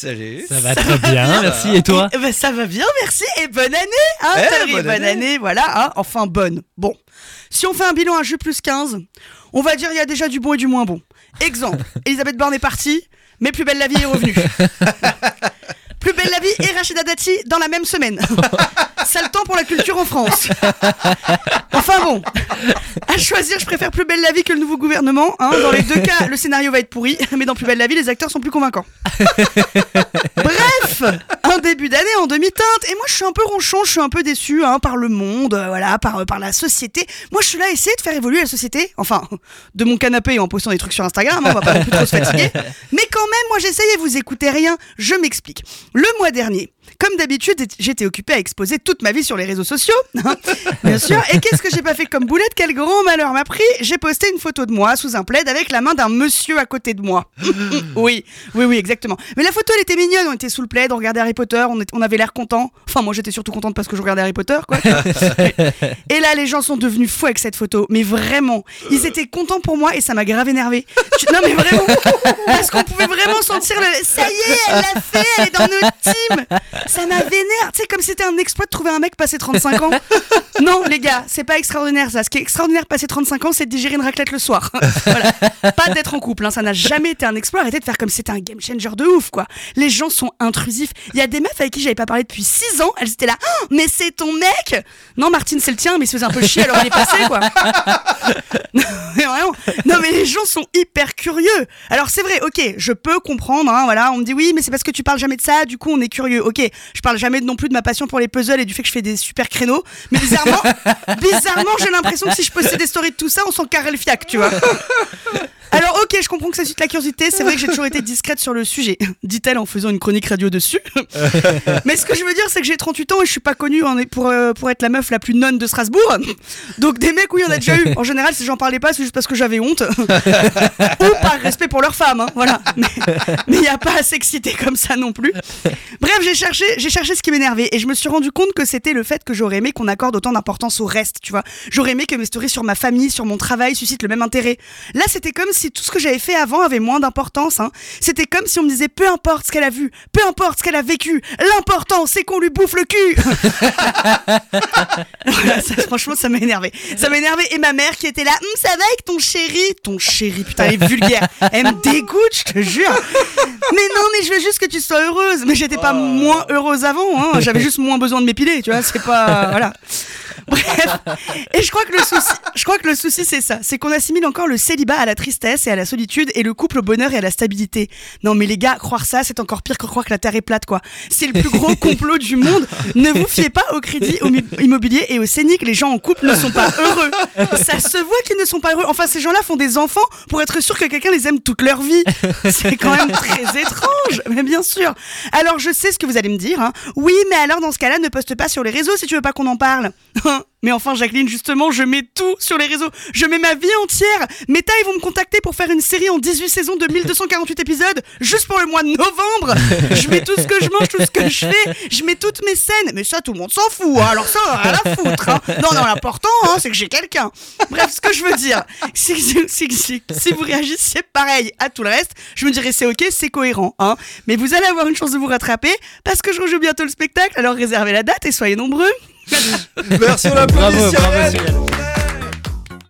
Salut. Ça va très bien, merci. Et toi Eh ben, Ça va bien, merci. Et bonne année hein, Eh, Thierry, bonne bonne, année. année. voilà. hein, enfin, bonne. Bon. Si on fait un bilan à J plus 15, on va dire il y a déjà du bon et du moins bon. Exemple, Elisabeth Borne est partie, mais Plus belle la vie est revenue. Plus belle la vie et Rachida Dati dans la même semaine. Sale temps pour la culture en France. Enfin bon, à choisir, je préfère Plus belle la vie que le nouveau gouvernement. hein. Dans les deux cas, le scénario va être pourri, mais dans Plus belle la vie, les acteurs sont plus convaincants. Bref, un début d'année en demi-teinte. Et moi, je suis un peu ronchon, je suis un peu déçu hein, par le monde, euh, voilà, par, par la société. Moi, je suis là à essayer de faire évoluer la société. Enfin, de mon canapé en postant des trucs sur Instagram, hein, on va pas non plus trop se fatiguer. Mais quand même, moi, j'essaye et vous écoutez rien. Je m'explique. Le mois dernier, comme d'habitude, j'étais occupée à exposer toute ma vie sur les réseaux sociaux, hein, bien sûr. Et qu'est-ce que j'ai pas fait comme boulette? Quel grand malheur m'a pris J'ai posté une photo de moi sous un plaid avec la main d'un monsieur à côté de moi. oui, oui, oui, exactement. Mais la photo, elle était mignonne. On était sous le plaid, on regardait Harry Potter, on, est- on avait l'air content. Enfin, moi, j'étais surtout contente parce que je regardais Harry Potter, quoi. et là, les gens sont devenus fous avec cette photo. Mais vraiment, ils étaient contents pour moi et ça m'a grave énervé. Non, mais vraiment, parce qu'on pouvait vraiment sentir le. Ça y est, elle l'a fait, elle est dans notre team. Ça m'a vénère. Tu sais, comme c'était un exploit de trouver un mec passé 35 ans. Non, les gars, c'est pas extraordinaire ça. Ce qui est extraordinaire passé 35 ans, c'est de digérer une raclette le soir. Voilà. Pas d'être en couple, hein. ça n'a jamais été un exploit. Arrêtez de faire comme si c'était un game changer de ouf, quoi. Les gens sont intrusifs. Il y a des meufs avec qui j'avais pas parlé depuis 6 ans, elles étaient là. Oh, mais c'est ton mec Non, Martine, c'est le tien, mais il se faisait un peu chier, alors il est passé, quoi. Mais vraiment. Non, mais les gens sont hyper curieux. Alors c'est vrai, ok, je peux comprendre, hein, voilà, on me dit oui, mais c'est parce que tu parles jamais de ça, du coup on est curieux. Ok, je parle jamais non plus de ma passion pour les puzzles et du fait que je fais des super créneaux, mais bizarrement, bizarrement, j'ai l'impression que si je postais des stories de tout ça, on s'en carrait le fiac, tu vois. Ok, je comprends que ça suscite la curiosité, c'est vrai que j'ai toujours été discrète sur le sujet, dit-elle en faisant une chronique radio dessus. Mais ce que je veux dire, c'est que j'ai 38 ans et je suis pas connue en- pour, euh, pour être la meuf la plus nonne de Strasbourg. Donc des mecs, oui, on a déjà eu. En général, si j'en parlais pas, c'est juste parce que j'avais honte. Ou par respect pour leurs femmes, hein, voilà. Mais il n'y a pas à s'exciter comme ça non plus. Bref, j'ai cherché, j'ai cherché ce qui m'énervait et je me suis rendu compte que c'était le fait que j'aurais aimé qu'on accorde autant d'importance au reste, tu vois. J'aurais aimé que mes stories sur ma famille, sur mon travail suscitent le même intérêt. Là, c'était comme si tout ce que j'avais fait avant avait moins d'importance. Hein. C'était comme si on me disait peu importe ce qu'elle a vu, peu importe ce qu'elle a vécu, l'important c'est qu'on lui bouffe le cul. Voilà, ça, franchement, ça m'a énervé. Ça m'a énervé. Et ma mère qui était là, Hum, ça va avec ton chéri? Ton chéri, putain, elle est vulgaire. Elle me dégoûte, je te jure. Mais non, mais je veux juste que tu sois heureuse. Mais j'étais pas moins heureuse avant. Hein. J'avais juste moins besoin de m'épiler, tu vois. C'est pas. Voilà. Bref. Et je crois que le souci, je crois que le souci, c'est ça. C'est qu'on assimile encore le célibat à la tristesse et à la solitude et le couple au bonheur et à la stabilité. Non, mais les gars, croire ça, c'est encore pire que croire que la terre est plate, quoi. C'est le plus gros complot du monde. Ne vous fiez pas au crédit immo- immobilier et au scénique. Les gens en couple ne sont pas heureux. Ça se voit qu'ils ne sont pas heureux. Enfin, ces gens-là font des enfants pour être sûr que quelqu'un les aime toute leur vie. C'est quand même très étrange. Mais bien sûr. Alors, je sais ce que vous allez me dire. hein. Oui, mais alors, dans ce cas-là, ne poste pas sur les réseaux si tu veux pas qu'on en parle. Mais enfin, Jacqueline, justement, je mets tout sur les réseaux. Je mets ma vie entière. Meta, ils vont me contacter pour faire une série en 18 saisons de 1248 épisodes, juste pour le mois de novembre. Je mets tout ce que je mange, tout ce que je fais. Je mets toutes mes scènes. Mais ça, tout le monde s'en fout. hein. Alors ça, à la foutre. hein. Non, non, l'important, hein, c'est que j'ai quelqu'un. Bref, ce que je veux dire, si, vous réagissez pareil à tout le reste, je me dirais c'est ok, c'est cohérent. Hein. Mais vous allez avoir une chance de vous rattraper parce que je rejoue bientôt le spectacle. Alors réservez la date et soyez nombreux. Merci, on l'applaudit, bravo. Cyril.